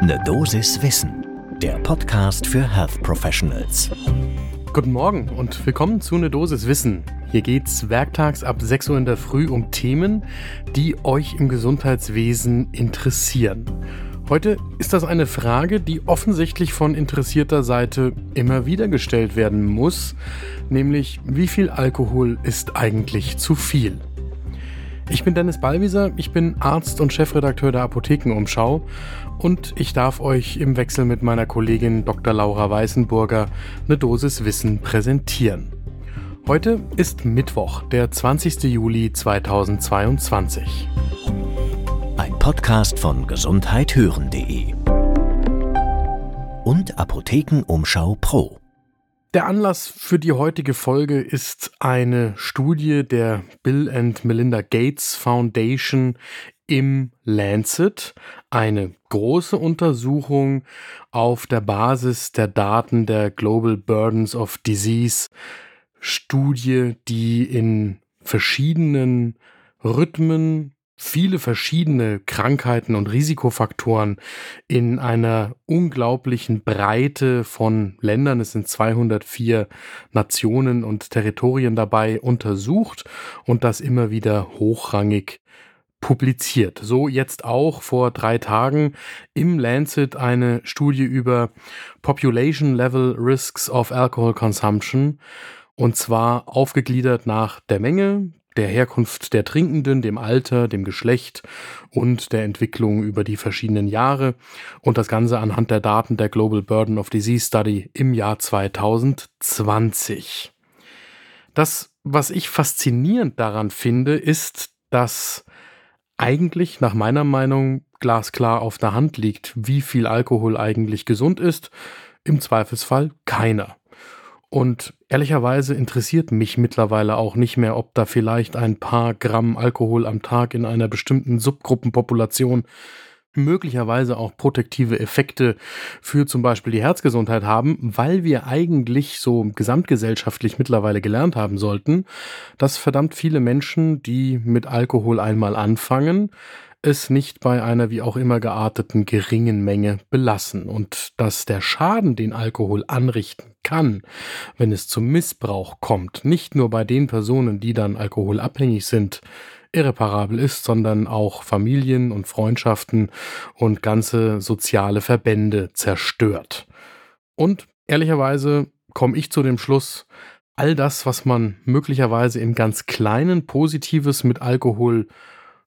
Ne Dosis Wissen, der Podcast für Health Professionals. Guten Morgen und willkommen zu Ne Dosis Wissen. Hier geht's werktags ab 6 Uhr in der Früh um Themen, die euch im Gesundheitswesen interessieren. Heute ist das eine Frage, die offensichtlich von interessierter Seite immer wieder gestellt werden muss, nämlich wie viel Alkohol ist eigentlich zu viel? Ich bin Dennis Ballwieser, ich bin Arzt und Chefredakteur der Apothekenumschau und ich darf euch im Wechsel mit meiner Kollegin Dr. Laura Weißenburger eine Dosis Wissen präsentieren. Heute ist Mittwoch, der 20. Juli 2022. Ein Podcast von gesundheithören.de und Apothekenumschau Pro. Der Anlass für die heutige Folge ist eine Studie der Bill and Melinda Gates Foundation im Lancet, eine große Untersuchung auf der Basis der Daten der Global Burdens of Disease Studie, die in verschiedenen Rhythmen viele verschiedene Krankheiten und Risikofaktoren in einer unglaublichen Breite von Ländern, es sind 204 Nationen und Territorien dabei, untersucht und das immer wieder hochrangig publiziert. So jetzt auch vor drei Tagen im Lancet eine Studie über Population Level Risks of Alcohol Consumption und zwar aufgegliedert nach der Menge, der Herkunft der Trinkenden, dem Alter, dem Geschlecht und der Entwicklung über die verschiedenen Jahre und das Ganze anhand der Daten der Global Burden of Disease Study im Jahr 2020. Das, was ich faszinierend daran finde, ist, dass eigentlich nach meiner Meinung glasklar auf der Hand liegt, wie viel Alkohol eigentlich gesund ist. Im Zweifelsfall keiner. Und ehrlicherweise interessiert mich mittlerweile auch nicht mehr, ob da vielleicht ein paar Gramm Alkohol am Tag in einer bestimmten Subgruppenpopulation möglicherweise auch protektive Effekte für zum Beispiel die Herzgesundheit haben, weil wir eigentlich so gesamtgesellschaftlich mittlerweile gelernt haben sollten, dass verdammt viele Menschen, die mit Alkohol einmal anfangen, es nicht bei einer wie auch immer gearteten geringen Menge belassen und dass der Schaden, den Alkohol anrichten kann, wenn es zum Missbrauch kommt, nicht nur bei den Personen, die dann alkoholabhängig sind, irreparabel ist, sondern auch Familien und Freundschaften und ganze soziale Verbände zerstört. Und ehrlicherweise komme ich zu dem Schluss, all das, was man möglicherweise im ganz kleinen Positives mit Alkohol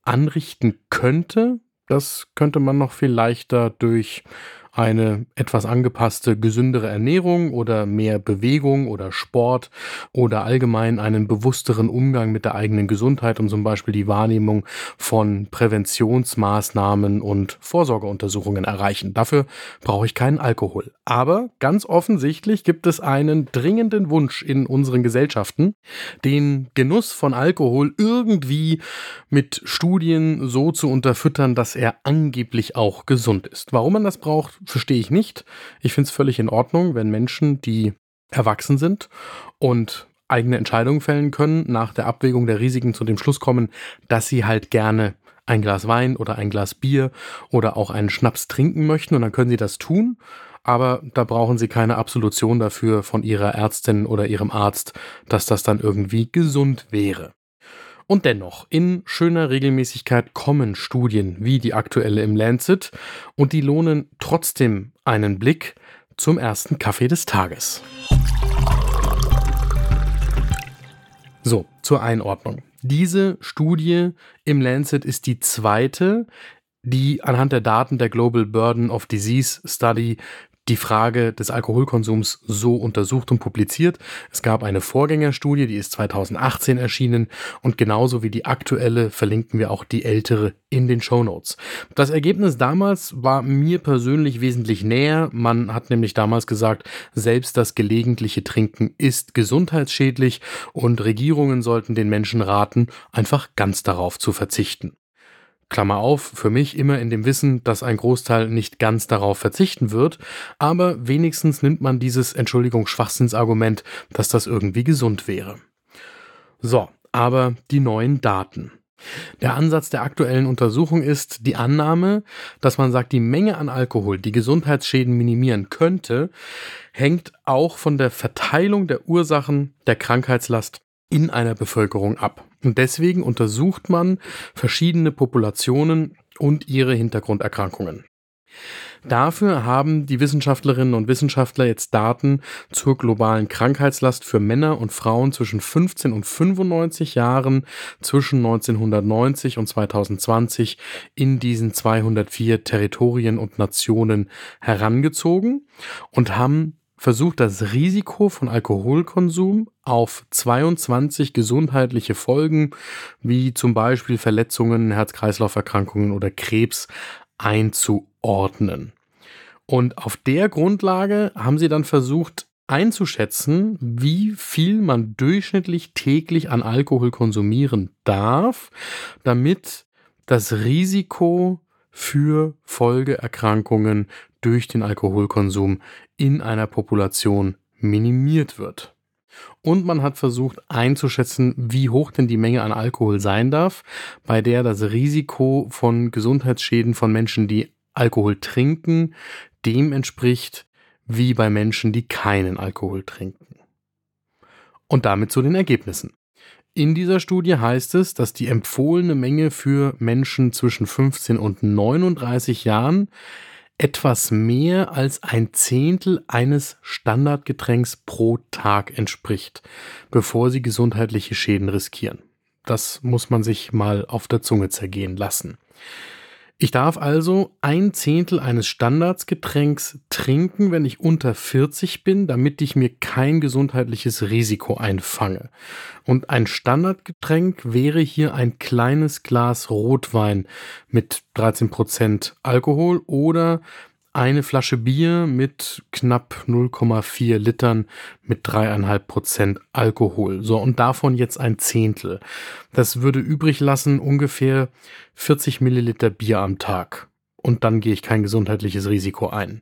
anrichten könnte, das könnte man noch viel leichter durch eine etwas angepasste, gesündere Ernährung oder mehr Bewegung oder Sport oder allgemein einen bewussteren Umgang mit der eigenen Gesundheit und zum Beispiel die Wahrnehmung von Präventionsmaßnahmen und Vorsorgeuntersuchungen erreichen. Dafür brauche ich keinen Alkohol. Aber ganz offensichtlich gibt es einen dringenden Wunsch in unseren Gesellschaften, den Genuss von Alkohol irgendwie mit Studien so zu unterfüttern, dass er angeblich auch gesund ist. Warum man das braucht, verstehe ich nicht. Ich finde es völlig in Ordnung, wenn Menschen, die erwachsen sind und eigene Entscheidungen fällen können, nach der Abwägung der Risiken zu dem Schluss kommen, dass sie halt gerne ein Glas Wein oder ein Glas Bier oder auch einen Schnaps trinken möchten und dann können sie das tun. Aber da brauchen sie keine Absolution dafür von ihrer Ärztin oder ihrem Arzt, dass das dann irgendwie gesund wäre. Und dennoch, in schöner Regelmäßigkeit kommen Studien wie die aktuelle im Lancet und die lohnen trotzdem einen Blick zum ersten Kaffee des Tages. So, zur Einordnung. Diese Studie im Lancet ist die zweite, die anhand der Daten der Global Burden of Disease Study die Frage des Alkoholkonsums so untersucht und publiziert. Es gab eine Vorgängerstudie, die ist 2018 erschienen und genauso wie die aktuelle verlinken wir auch die ältere in den Show Notes. Das Ergebnis damals war mir persönlich wesentlich näher. Man hat nämlich damals gesagt, selbst das gelegentliche Trinken ist gesundheitsschädlich und Regierungen sollten den Menschen raten, einfach ganz darauf zu verzichten. Klammer auf, für mich immer in dem Wissen, dass ein Großteil nicht ganz darauf verzichten wird, aber wenigstens nimmt man dieses, Entschuldigung, Schwachsinnsargument, dass das irgendwie gesund wäre. So, aber die neuen Daten. Der Ansatz der aktuellen Untersuchung ist die Annahme, dass man sagt, die Menge an Alkohol, die Gesundheitsschäden minimieren könnte, hängt auch von der Verteilung der Ursachen der Krankheitslast in einer Bevölkerung ab. Und deswegen untersucht man verschiedene Populationen und ihre Hintergrunderkrankungen. Dafür haben die Wissenschaftlerinnen und Wissenschaftler jetzt Daten zur globalen Krankheitslast für Männer und Frauen zwischen 15 und 95 Jahren zwischen 1990 und 2020 in diesen 204 Territorien und Nationen herangezogen und haben versucht, das Risiko von Alkoholkonsum auf 22 gesundheitliche Folgen, wie zum Beispiel Verletzungen, Herz-Kreislauf-Erkrankungen oder Krebs, einzuordnen. Und auf der Grundlage haben sie dann versucht einzuschätzen, wie viel man durchschnittlich täglich an Alkohol konsumieren darf, damit das Risiko für Folgeerkrankungen durch den Alkoholkonsum in einer Population minimiert wird. Und man hat versucht einzuschätzen, wie hoch denn die Menge an Alkohol sein darf, bei der das Risiko von Gesundheitsschäden von Menschen, die Alkohol trinken, dem entspricht, wie bei Menschen, die keinen Alkohol trinken. Und damit zu den Ergebnissen. In dieser Studie heißt es, dass die empfohlene Menge für Menschen zwischen 15 und 39 Jahren etwas mehr als ein Zehntel eines Standardgetränks pro Tag entspricht, bevor sie gesundheitliche Schäden riskieren. Das muss man sich mal auf der Zunge zergehen lassen. Ich darf also ein Zehntel eines Standardsgetränks trinken, wenn ich unter 40 bin, damit ich mir kein gesundheitliches Risiko einfange. Und ein Standardgetränk wäre hier ein kleines Glas Rotwein mit 13% Alkohol oder eine Flasche Bier mit knapp 0,4 Litern mit dreieinhalb Prozent Alkohol. So, und davon jetzt ein Zehntel. Das würde übrig lassen ungefähr 40 Milliliter Bier am Tag. Und dann gehe ich kein gesundheitliches Risiko ein.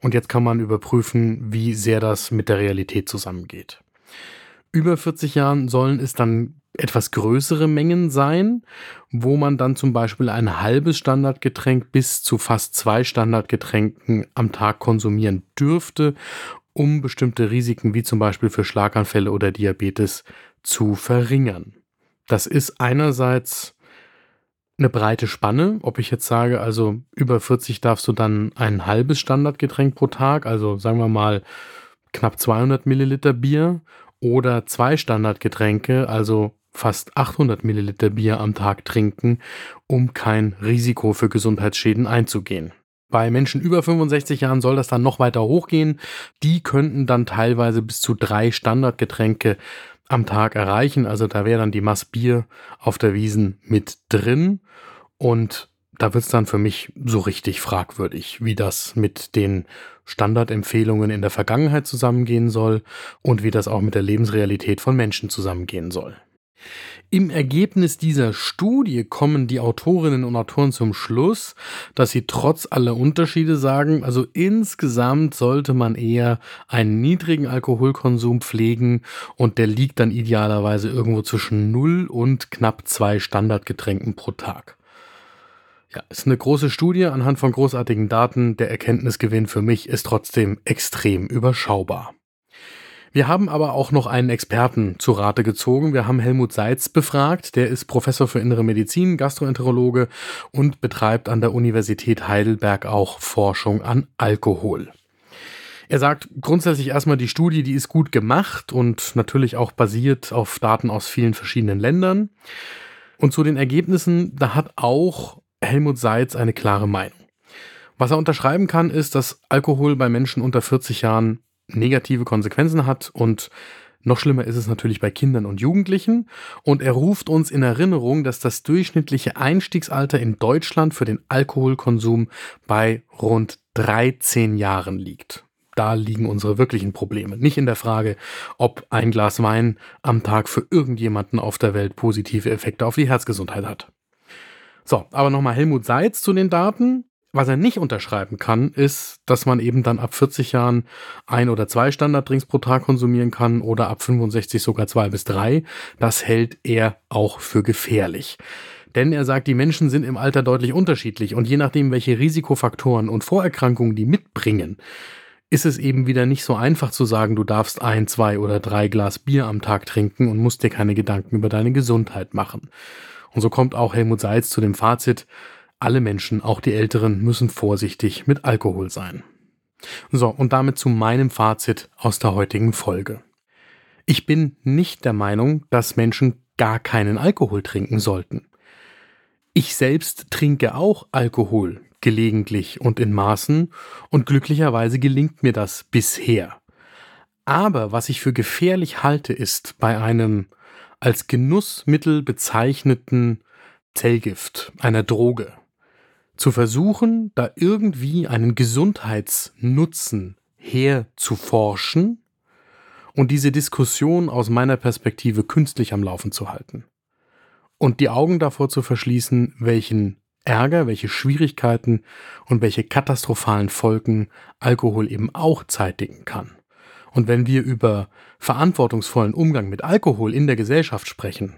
Und jetzt kann man überprüfen, wie sehr das mit der Realität zusammengeht. Über 40 Jahren sollen es dann etwas größere Mengen sein, wo man dann zum Beispiel ein halbes Standardgetränk bis zu fast zwei Standardgetränken am Tag konsumieren dürfte, um bestimmte Risiken wie zum Beispiel für Schlaganfälle oder Diabetes zu verringern. Das ist einerseits eine breite Spanne, ob ich jetzt sage, also über 40 darfst du dann ein halbes Standardgetränk pro Tag, also sagen wir mal knapp 200 Milliliter Bier oder zwei Standardgetränke, also fast 800 Milliliter Bier am Tag trinken, um kein Risiko für Gesundheitsschäden einzugehen. Bei Menschen über 65 Jahren soll das dann noch weiter hochgehen. Die könnten dann teilweise bis zu drei Standardgetränke am Tag erreichen. Also da wäre dann die Mass Bier auf der Wiesen mit drin. Und da wird es dann für mich so richtig fragwürdig, wie das mit den Standardempfehlungen in der Vergangenheit zusammengehen soll und wie das auch mit der Lebensrealität von Menschen zusammengehen soll. Im Ergebnis dieser Studie kommen die Autorinnen und Autoren zum Schluss, dass sie trotz aller Unterschiede sagen, also insgesamt sollte man eher einen niedrigen Alkoholkonsum pflegen und der liegt dann idealerweise irgendwo zwischen 0 und knapp zwei Standardgetränken pro Tag. Ja, ist eine große Studie anhand von großartigen Daten. Der Erkenntnisgewinn für mich ist trotzdem extrem überschaubar. Wir haben aber auch noch einen Experten zu Rate gezogen. Wir haben Helmut Seitz befragt. Der ist Professor für Innere Medizin, Gastroenterologe und betreibt an der Universität Heidelberg auch Forschung an Alkohol. Er sagt grundsätzlich erstmal, die Studie, die ist gut gemacht und natürlich auch basiert auf Daten aus vielen verschiedenen Ländern. Und zu den Ergebnissen, da hat auch Helmut Seitz eine klare Meinung. Was er unterschreiben kann, ist, dass Alkohol bei Menschen unter 40 Jahren negative Konsequenzen hat und noch schlimmer ist es natürlich bei Kindern und Jugendlichen. Und er ruft uns in Erinnerung, dass das durchschnittliche Einstiegsalter in Deutschland für den Alkoholkonsum bei rund 13 Jahren liegt. Da liegen unsere wirklichen Probleme. Nicht in der Frage, ob ein Glas Wein am Tag für irgendjemanden auf der Welt positive Effekte auf die Herzgesundheit hat. So, aber nochmal Helmut Seitz zu den Daten. Was er nicht unterschreiben kann, ist, dass man eben dann ab 40 Jahren ein oder zwei Standarddrinks pro Tag konsumieren kann oder ab 65 sogar zwei bis drei. Das hält er auch für gefährlich. Denn er sagt, die Menschen sind im Alter deutlich unterschiedlich und je nachdem, welche Risikofaktoren und Vorerkrankungen die mitbringen, ist es eben wieder nicht so einfach zu sagen, du darfst ein, zwei oder drei Glas Bier am Tag trinken und musst dir keine Gedanken über deine Gesundheit machen. Und so kommt auch Helmut Seitz zu dem Fazit, alle Menschen, auch die Älteren, müssen vorsichtig mit Alkohol sein. So, und damit zu meinem Fazit aus der heutigen Folge. Ich bin nicht der Meinung, dass Menschen gar keinen Alkohol trinken sollten. Ich selbst trinke auch Alkohol, gelegentlich und in Maßen, und glücklicherweise gelingt mir das bisher. Aber was ich für gefährlich halte, ist bei einem als Genussmittel bezeichneten Zellgift, einer Droge, zu versuchen, da irgendwie einen Gesundheitsnutzen herzuforschen und diese Diskussion aus meiner Perspektive künstlich am Laufen zu halten. Und die Augen davor zu verschließen, welchen Ärger, welche Schwierigkeiten und welche katastrophalen Folgen Alkohol eben auch zeitigen kann. Und wenn wir über verantwortungsvollen Umgang mit Alkohol in der Gesellschaft sprechen,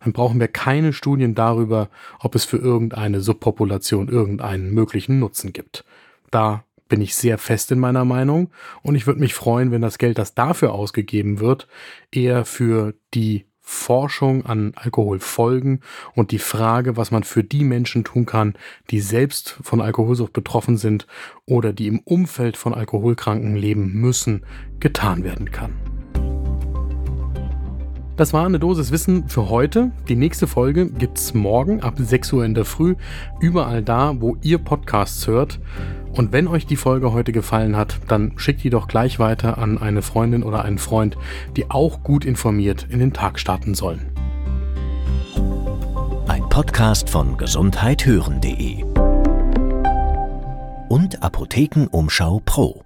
dann brauchen wir keine Studien darüber, ob es für irgendeine Subpopulation irgendeinen möglichen Nutzen gibt. Da bin ich sehr fest in meiner Meinung und ich würde mich freuen, wenn das Geld, das dafür ausgegeben wird, eher für die Forschung an Alkoholfolgen und die Frage, was man für die Menschen tun kann, die selbst von Alkoholsucht betroffen sind oder die im Umfeld von Alkoholkranken leben müssen, getan werden kann. Das war eine Dosis Wissen für heute. Die nächste Folge gibt's morgen ab 6 Uhr in der Früh, überall da, wo ihr Podcasts hört. Und wenn euch die Folge heute gefallen hat, dann schickt die doch gleich weiter an eine Freundin oder einen Freund, die auch gut informiert in den Tag starten sollen. Ein Podcast von gesundheithören.de und Apothekenumschau Pro.